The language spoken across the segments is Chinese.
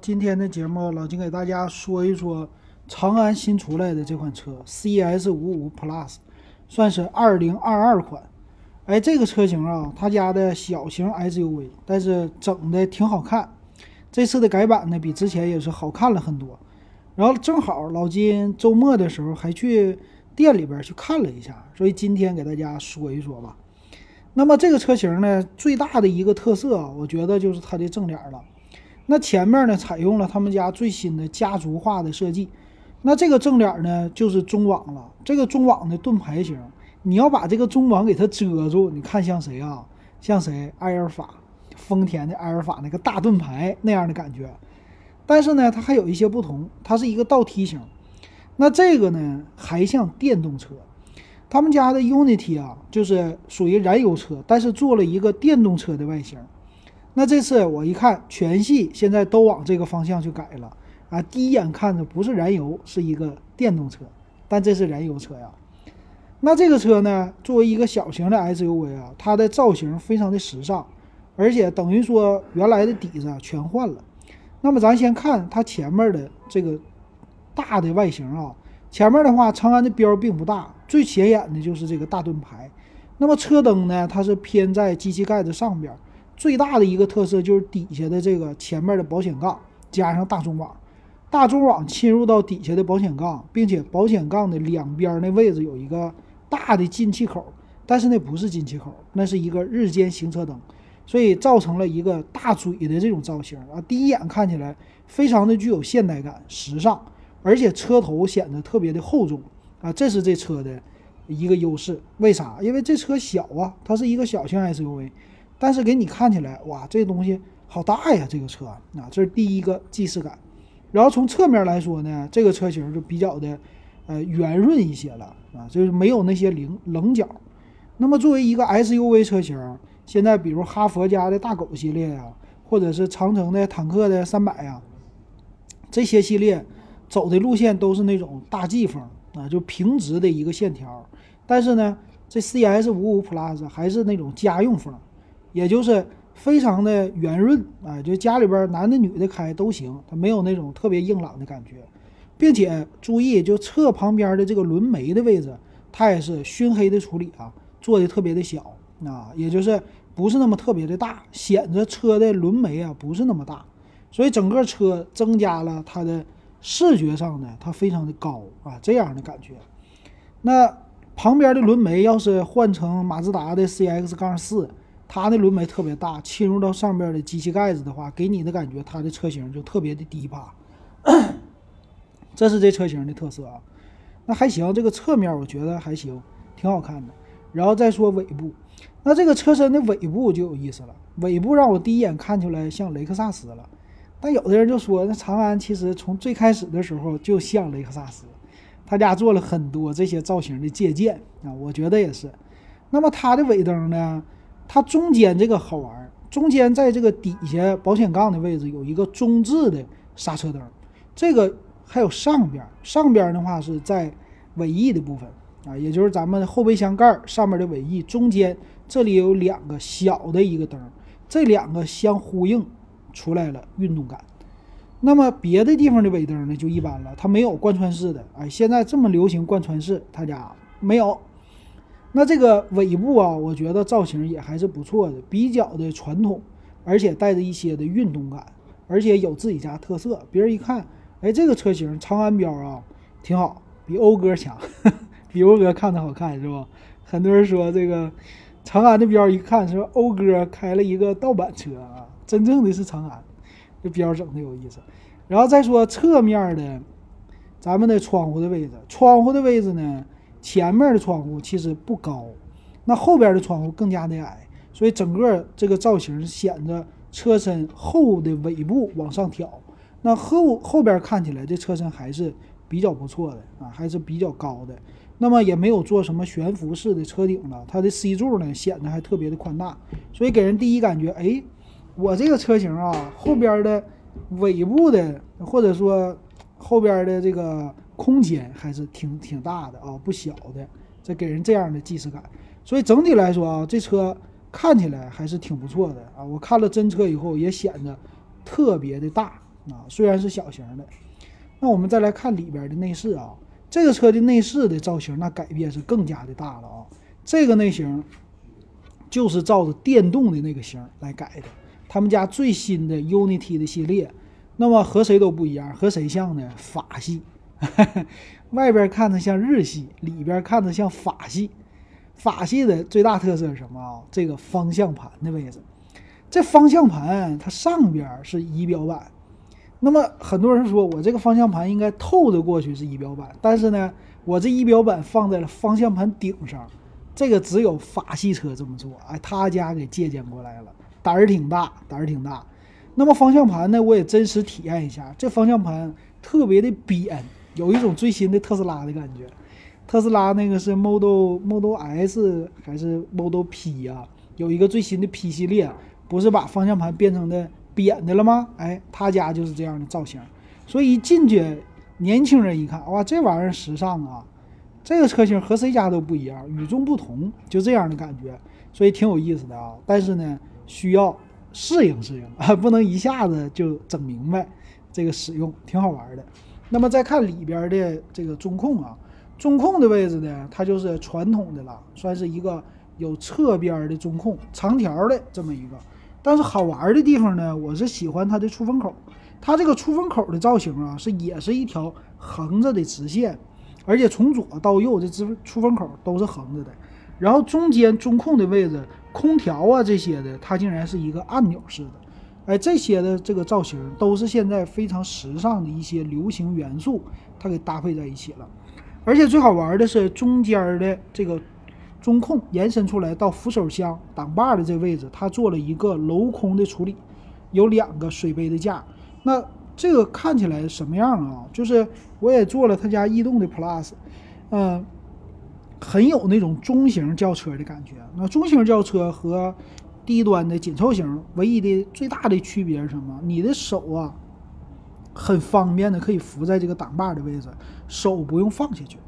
今天的节目老金给大家说一说长安新出来的这款车 CS 五五 Plus，算是二零二二款。哎，这个车型啊，他家的小型 SUV，但是整的挺好看。这次的改版呢，比之前也是好看了很多。然后正好老金周末的时候还去店里边去看了一下，所以今天给大家说一说吧。那么这个车型呢，最大的一个特色，我觉得就是它的正脸了。那前面呢，采用了他们家最新的家族化的设计。那这个正脸呢，就是中网了。这个中网的盾牌型，你要把这个中网给它遮住，你看像谁啊？像谁？埃尔法，丰田的埃尔法那个大盾牌那样的感觉。但是呢，它还有一些不同，它是一个倒梯形。那这个呢，还像电动车。他们家的 Unity 啊，就是属于燃油车，但是做了一个电动车的外形。那这次我一看，全系现在都往这个方向去改了啊！第一眼看着不是燃油，是一个电动车，但这是燃油车呀。那这个车呢，作为一个小型的 SUV 啊，它的造型非常的时尚，而且等于说原来的底子全换了。那么咱先看它前面的这个大的外形啊，前面的话，长安的标并不大，最显眼的就是这个大盾牌。那么车灯呢，它是偏在机器盖子上边。最大的一个特色就是底下的这个前面的保险杠加上大中网，大中网侵入到底下的保险杠，并且保险杠的两边那位置有一个大的进气口，但是那不是进气口，那是一个日间行车灯，所以造成了一个大嘴的这种造型啊，第一眼看起来非常的具有现代感、时尚，而且车头显得特别的厚重啊，这是这车的一个优势。为啥？因为这车小啊，它是一个小型 SUV。但是给你看起来，哇，这东西好大呀！这个车啊，这是第一个既视感。然后从侧面来说呢，这个车型就比较的，呃，圆润一些了啊，就是没有那些棱棱角。那么作为一个 SUV 车型，现在比如哈佛家的大狗系列呀，或者是长城的坦克的三百呀，这些系列走的路线都是那种大 G 风啊，就平直的一个线条。但是呢，这 CS 五五 Plus 还是那种家用风。也就是非常的圆润啊，就家里边男的女的开都行，它没有那种特别硬朗的感觉，并且注意就侧旁边的这个轮眉的位置，它也是熏黑的处理啊，做的特别的小啊，也就是不是那么特别的大，显着车的轮眉啊不是那么大，所以整个车增加了它的视觉上呢，它非常的高啊这样的感觉。那旁边的轮眉要是换成马自达的 CX 杠四。它的轮眉特别大，侵入到上边的机器盖子的话，给你的感觉它的车型就特别的低趴，这是这车型的特色啊。那还行，这个侧面我觉得还行，挺好看的。然后再说尾部，那这个车身的尾部就有意思了。尾部让我第一眼看出来像雷克萨斯了，但有的人就说，那长安其实从最开始的时候就像雷克萨斯，他家做了很多这些造型的借鉴啊，我觉得也是。那么它的尾灯呢？它中间这个好玩，中间在这个底下保险杠的位置有一个中置的刹车灯，这个还有上边，上边的话是在尾翼的部分啊，也就是咱们后备箱盖上面的尾翼中间，这里有两个小的一个灯，这两个相呼应出来了运动感。那么别的地方的尾灯呢就一般了，它没有贯穿式的，哎，现在这么流行贯穿式，他家没有。那这个尾部啊，我觉得造型也还是不错的，比较的传统，而且带着一些的运动感，而且有自己家特色。别人一看，哎，这个车型长安标啊，挺好，比讴歌强，比讴歌看着好看是吧？很多人说这个长安的标一看是讴歌开了一个盗版车啊，真正的是长安，这标整的有意思。然后再说侧面的，咱们的窗户的位置，窗户的位置呢？前面的窗户其实不高，那后边的窗户更加的矮，所以整个这个造型显得车身后的尾部往上挑。那后后边看起来这车身还是比较不错的啊，还是比较高的。那么也没有做什么悬浮式的车顶了，它的 C 柱呢显得还特别的宽大，所以给人第一感觉，哎，我这个车型啊，后边的尾部的或者说后边的这个。空间还是挺挺大的啊，不小的，这给人这样的既视感。所以整体来说啊，这车看起来还是挺不错的啊。我看了真车以后也显得特别的大啊，虽然是小型的。那我们再来看里边的内饰啊，这个车的内饰的造型那改变是更加的大了啊。这个内型就是照着电动的那个型来改的，他们家最新的 Unity 的系列，那么和谁都不一样，和谁像呢？法系，外边看着像日系，里边看着像法系。法系的最大特色是什么啊？这个方向盘的位置，这方向盘它上边是仪表板。那么很多人说我这个方向盘应该透着过去是仪表板，但是呢，我这仪表板放在了方向盘顶上，这个只有法系车这么做。哎，他家给借鉴过来了，胆儿挺大，胆儿挺大。那么方向盘呢，我也真实体验一下，这方向盘特别的扁，有一种最新的特斯拉的感觉。特斯拉那个是 Model Model S 还是 Model P 呀？有一个最新的 P 系列，不是把方向盘变成的扁的了吗？哎，他家就是这样的造型，所以一进去，年轻人一看，哇，这玩意儿时尚啊！这个车型和谁家都不一样，与众不同，就这样的感觉，所以挺有意思的啊。但是呢，需要适应适应啊，不能一下子就整明白这个使用，挺好玩的。那么再看里边的这个中控啊。中控的位置呢，它就是传统的了，算是一个有侧边的中控，长条的这么一个。但是好玩的地方呢，我是喜欢它的出风口，它这个出风口的造型啊，是也是一条横着的直线，而且从左到右这出出风口都是横着的。然后中间中控的位置，空调啊这些的，它竟然是一个按钮式的。哎，这些的这个造型都是现在非常时尚的一些流行元素，它给搭配在一起了。而且最好玩的是中间的这个中控延伸出来到扶手箱挡把的这位置，它做了一个镂空的处理，有两个水杯的架。那这个看起来什么样啊？就是我也做了他家逸动的 Plus，嗯，很有那种中型轿车的感觉。那中型轿车和低端的紧凑型唯一的最大的区别是什么？你的手啊。很方便的，可以扶在这个挡把的位置，手不用放下去，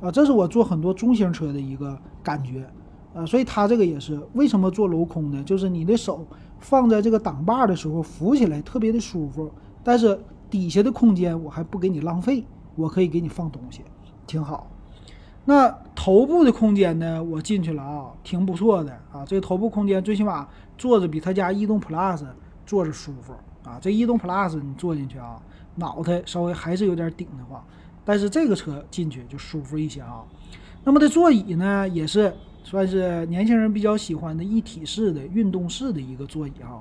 啊，这是我坐很多中型车的一个感觉，啊，所以它这个也是为什么做镂空呢？就是你的手放在这个挡把的时候扶起来特别的舒服，但是底下的空间我还不给你浪费，我可以给你放东西，挺好。那头部的空间呢？我进去了啊，挺不错的啊，这个头部空间最起码坐着比他家逸动 Plus 坐着舒服。啊，这逸动 Plus 你坐进去啊，脑袋稍微还是有点顶的慌，但是这个车进去就舒服一些啊。那么的座椅呢，也是算是年轻人比较喜欢的一体式的运动式的一个座椅啊。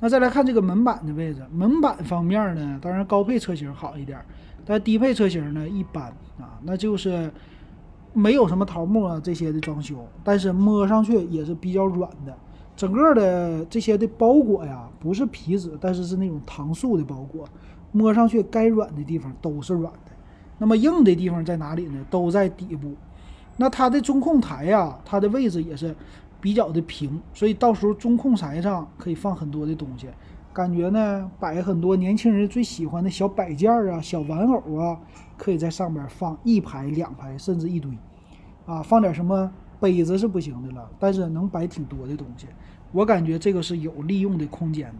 那再来看这个门板的位置，门板方面呢，当然高配车型好一点，但低配车型呢一般啊，那就是没有什么桃木啊这些的装修，但是摸上去也是比较软的。整个的这些的包裹呀，不是皮质，但是是那种搪塑的包裹，摸上去该软的地方都是软的。那么硬的地方在哪里呢？都在底部。那它的中控台呀，它的位置也是比较的平，所以到时候中控台上可以放很多的东西，感觉呢摆很多年轻人最喜欢的小摆件啊、小玩偶啊，可以在上面放一排、两排，甚至一堆，啊，放点什么。杯子是不行的了，但是能摆挺多的东西，我感觉这个是有利用的空间的。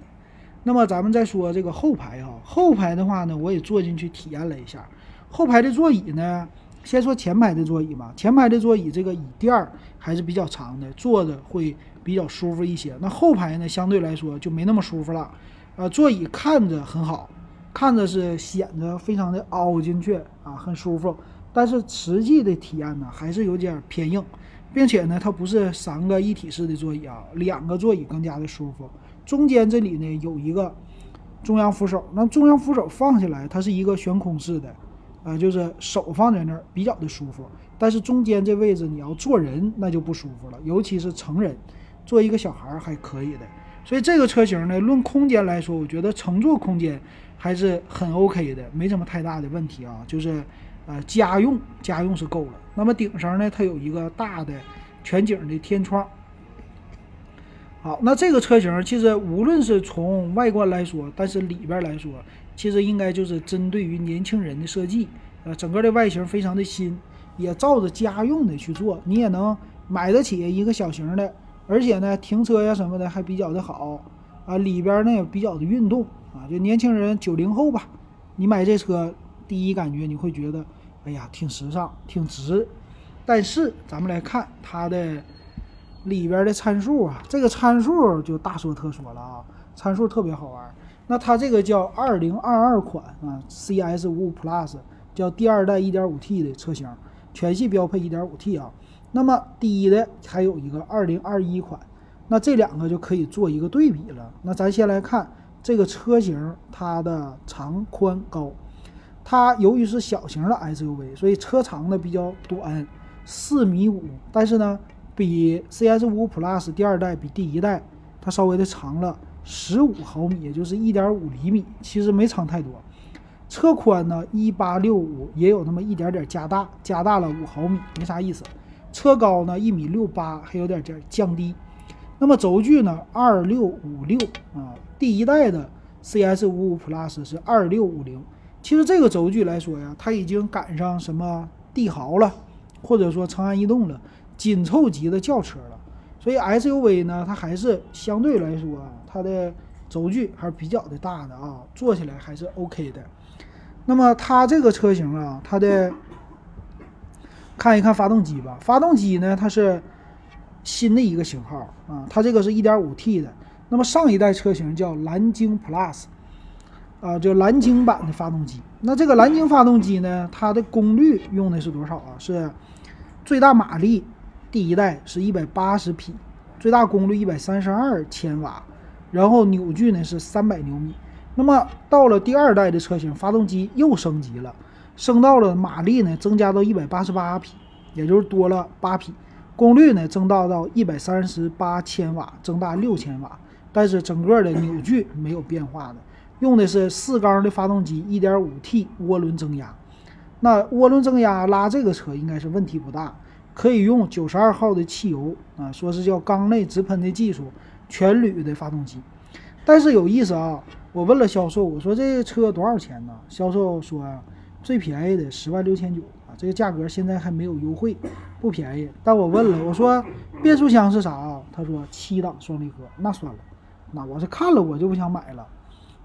那么咱们再说这个后排啊，后排的话呢，我也坐进去体验了一下。后排的座椅呢，先说前排的座椅吧，前排的座椅这个椅垫儿还是比较长的，坐着会比较舒服一些。那后排呢，相对来说就没那么舒服了。呃，座椅看着很好，看着是显得非常的凹进去啊，很舒服，但是实际的体验呢，还是有点偏硬。并且呢，它不是三个一体式的座椅啊，两个座椅更加的舒服。中间这里呢有一个中央扶手，那中央扶手放下来，它是一个悬空式的，呃，就是手放在那儿比较的舒服。但是中间这位置你要坐人那就不舒服了，尤其是成人，坐一个小孩还可以的。所以这个车型呢，论空间来说，我觉得乘坐空间还是很 OK 的，没什么太大的问题啊，就是。呃，家用家用是够了。那么顶上呢，它有一个大的全景的天窗。好，那这个车型其实无论是从外观来说，但是里边来说，其实应该就是针对于年轻人的设计。呃，整个的外形非常的新，也照着家用的去做，你也能买得起一个小型的，而且呢，停车呀什么的还比较的好。啊，里边呢也比较的运动啊，就年轻人九零后吧，你买这车第一感觉你会觉得，哎呀，挺时尚，挺值。但是咱们来看它的里边的参数啊，这个参数就大说特说了啊，参数特别好玩。那它这个叫二零二二款啊，CS 五五 Plus 叫第二代一点五 T 的车型，全系标配一点五 T 啊。那么低的还有一个二零二一款，那这两个就可以做一个对比了。那咱先来看这个车型，它的长宽高，它由于是小型的 SUV，所以车长呢比较短，四米五，但是呢比 CS 五 Plus 第二代比第一代它稍微的长了十五毫米，也就是一点五厘米，其实没长太多。车宽呢一八六五，也有那么一点点加大，加大了五毫米，没啥意思。车高呢一米六八，还有点点降低。那么轴距呢二六五六啊，第一代的 CS 五五 Plus 是二六五零。其实这个轴距来说呀，它已经赶上什么帝豪了，或者说长安逸动了，紧凑级的轿车了。所以 SUV 呢，它还是相对来说它的轴距还是比较的大的啊，坐起来还是 OK 的。那么它这个车型啊，它的看一看发动机吧。发动机呢，它是新的一个型号啊，它这个是一点五 T 的。那么上一代车型叫蓝鲸 Plus，啊，就蓝鲸版的发动机。那这个蓝鲸发动机呢，它的功率用的是多少啊？是最大马力，第一代是一百八十匹，最大功率一百三十二千瓦，然后扭矩呢是三百牛米。那么到了第二代的车型，发动机又升级了。升到了马力呢，增加到一百八十八匹，也就是多了八匹。功率呢，增大到一百三十八千瓦，增大六千瓦。但是整个的扭矩没有变化的，用的是四缸的发动机，一点五 T 涡轮增压。那涡轮增压拉这个车应该是问题不大，可以用九十二号的汽油啊，说是叫缸内直喷的技术，全铝的发动机。但是有意思啊，我问了销售，我说这车多少钱呢？销售说啊。最便宜的十万六千九啊，这个价格现在还没有优惠，不便宜。但我问了，我说变速箱是啥啊？他说七档双离合。那算了，那我是看了我就不想买了。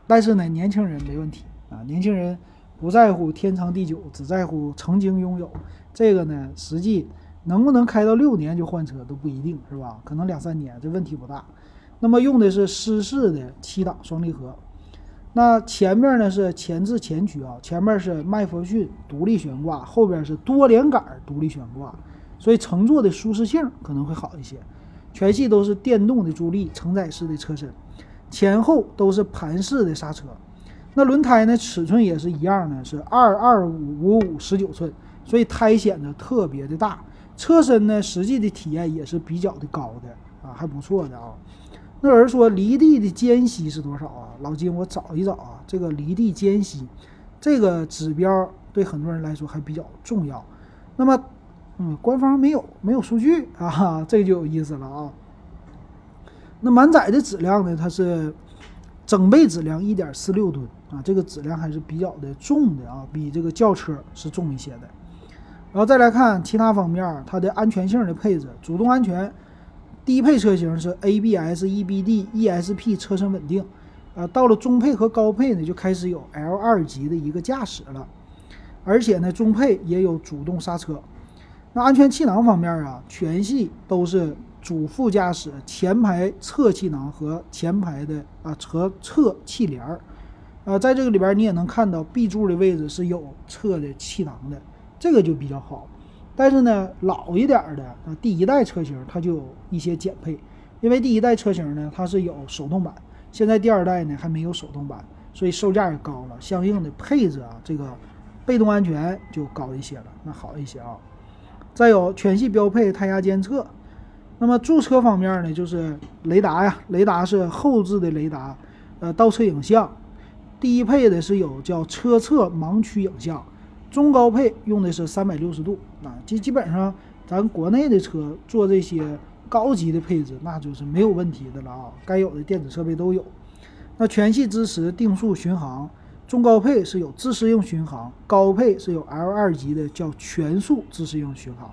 但是呢，年轻人没问题啊，年轻人不在乎天长地久，只在乎曾经拥有。这个呢，实际能不能开到六年就换车都不一定，是吧？可能两三年，这问题不大。那么用的是湿式的七档双离合。那前面呢是前置前驱啊，前面是麦弗逊独立悬挂，后边是多连杆独立悬挂，所以乘坐的舒适性可能会好一些。全系都是电动的助力，承载式的车身，前后都是盘式的刹车。那轮胎呢尺寸也是一样的，是二二五五五十九寸，所以胎显得特别的大。车身呢实际的体验也是比较的高的啊，还不错的啊。那有人说离地的间隙是多少啊？老金，我找一找啊。这个离地间隙这个指标对很多人来说还比较重要。那么，嗯，官方没有没有数据啊，这就有意思了啊。那满载的质量呢？它是整备质量一点四六吨啊，这个质量还是比较的重的啊，比这个轿车是重一些的。然后再来看其他方面，它的安全性的配置，主动安全。低配车型是 ABS、EBD、ESP 车身稳定，呃，到了中配和高配呢，就开始有 L 二级的一个驾驶了，而且呢，中配也有主动刹车。那安全气囊方面啊，全系都是主副驾驶前排侧气囊和前排的啊和侧气帘儿，呃，在这个里边你也能看到 B 柱的位置是有侧的气囊的，这个就比较好。但是呢，老一点的啊，第一代车型它就有一些减配，因为第一代车型呢它是有手动版，现在第二代呢还没有手动版，所以售价也高了，相应的配置啊，这个被动安全就高一些了，那好一些啊。再有全系标配胎压监测，那么驻车方面呢，就是雷达呀，雷达是后置的雷达，呃，倒车影像，低配的是有叫车侧盲区影像。中高配用的是三百六十度啊，基基本上咱国内的车做这些高级的配置，那就是没有问题的了啊，该有的电子设备都有。那全系支持定速巡航，中高配是有自适应巡航，高配是有 L 二级的叫全速自适应巡航。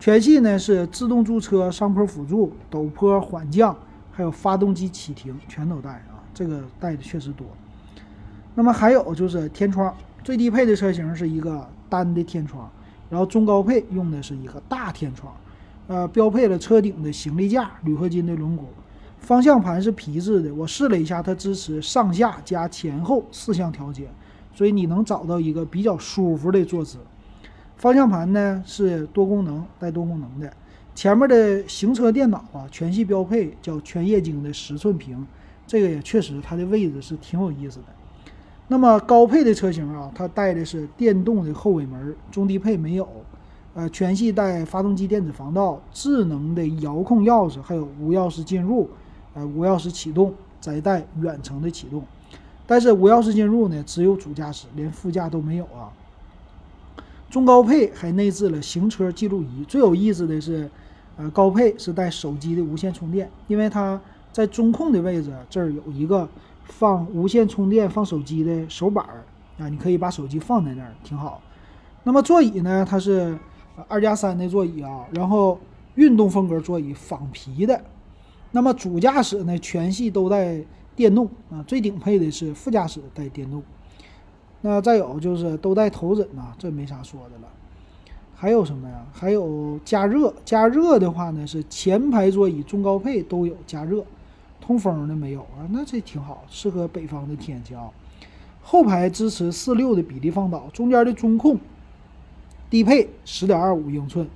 全系呢是自动驻车、上坡辅助、陡坡缓降，还有发动机启停全都带啊。这个带的确实多。那么还有就是天窗，最低配的车型是一个单的天窗，然后中高配用的是一个大天窗，呃，标配了车顶的行李架，铝合金的轮毂，方向盘是皮质的，我试了一下，它支持上下加前后四项调节，所以你能找到一个比较舒服的坐姿。方向盘呢是多功能带多功能的，前面的行车电脑啊全系标配叫全液晶的十寸屏，这个也确实它的位置是挺有意思的。那么高配的车型啊，它带的是电动的后尾门，中低配没有，呃，全系带发动机电子防盗、智能的遥控钥匙，还有无钥匙进入，呃，无钥匙启动，再带远程的启动。但是无钥匙进入呢，只有主驾驶，连副驾都没有啊。中高配还内置了行车记录仪，最有意思的是，呃，高配是带手机的无线充电，因为它在中控的位置这儿有一个放无线充电、放手机的手板儿啊，你可以把手机放在那儿，挺好。那么座椅呢，它是二加三的座椅啊，然后运动风格座椅，仿皮的。那么主驾驶呢，全系都带电动啊，最顶配的是副驾驶带电动。那再有就是都带头枕呐，这没啥说的了。还有什么呀？还有加热，加热的话呢是前排座椅中高配都有加热，通风的没有啊？那这挺好，适合北方的天气啊。后排支持四六的比例放倒，中间的中控低配十点二五英寸，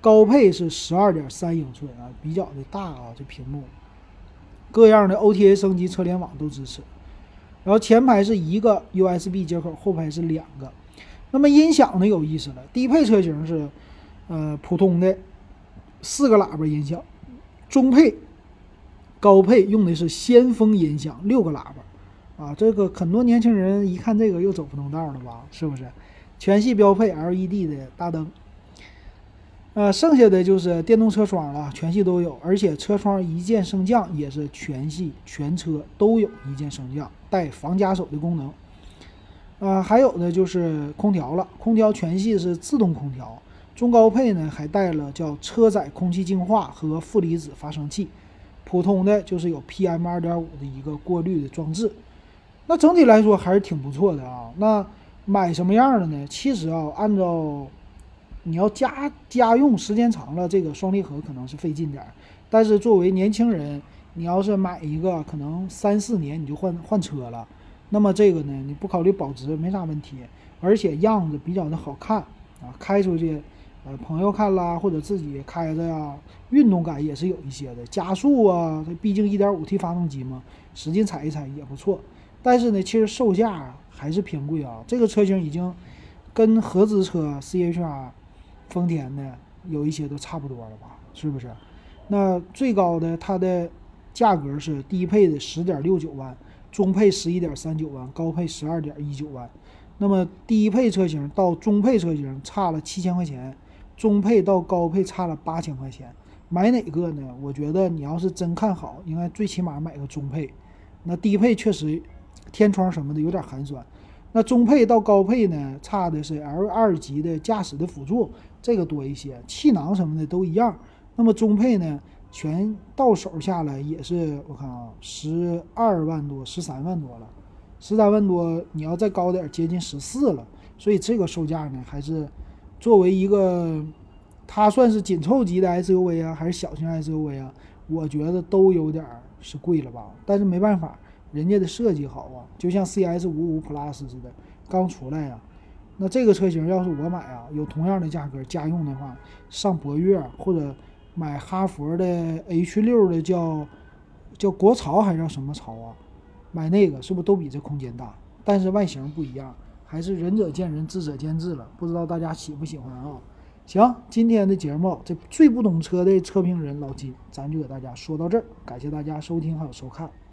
高配是十二点三英寸啊，比较的大啊，这屏幕。各样的 OTA 升级车联网都支持。然后前排是一个 USB 接口，后排是两个。那么音响呢有意思了，低配车型是，呃，普通的四个喇叭音响，中配、高配用的是先锋音响，六个喇叭。啊，这个很多年轻人一看这个又走不动道了吧？是不是？全系标配 LED 的大灯。呃，剩下的就是电动车窗了，全系都有，而且车窗一键升降也是全系全车都有一键升降，带防夹手的功能。啊，还有的就是空调了，空调全系是自动空调，中高配呢还带了叫车载空气净化和负离子发生器，普通的就是有 PM 二点五的一个过滤的装置。那整体来说还是挺不错的啊。那买什么样的呢？其实啊，按照你要家家用时间长了，这个双离合可能是费劲点儿。但是作为年轻人，你要是买一个，可能三四年你就换换车了，那么这个呢，你不考虑保值没啥问题，而且样子比较的好看啊，开出去，呃，朋友看啦，或者自己开着呀，运动感也是有一些的。加速啊，它毕竟 1.5T 发动机嘛，使劲踩一踩也不错。但是呢，其实售价还是偏贵啊，这个车型已经跟合资车 CHR。丰田的有一些都差不多了吧，是不是？那最高的它的价格是低配的十点六九万，中配十一点三九万，高配十二点一九万。那么低配车型到中配车型差了七千块钱，中配到高配差了八千块钱。买哪个呢？我觉得你要是真看好，应该最起码买个中配。那低配确实天窗什么的有点寒酸。那中配到高配呢，差的是 L 二级的驾驶的辅助，这个多一些，气囊什么的都一样。那么中配呢，全到手下来也是我看啊，十二万多，十三万多了，十三万多，你要再高点，接近十四了。所以这个售价呢，还是作为一个它算是紧凑级的 SUV 啊，还是小型 SUV 啊？我觉得都有点是贵了吧。但是没办法。人家的设计好啊，就像 CS 五五 Plus 似的，刚出来呀。那这个车型要是我买啊，有同样的价格，家用的话，上博越或者买哈佛的 H 六的叫叫国潮还是叫什么潮啊？买那个是不是都比这空间大？但是外形不一样，还是仁者见仁，智者见智了。不知道大家喜不喜欢啊？行，今天的节目这最不懂车的车评人老金，咱就给大家说到这儿，感谢大家收听还有收看。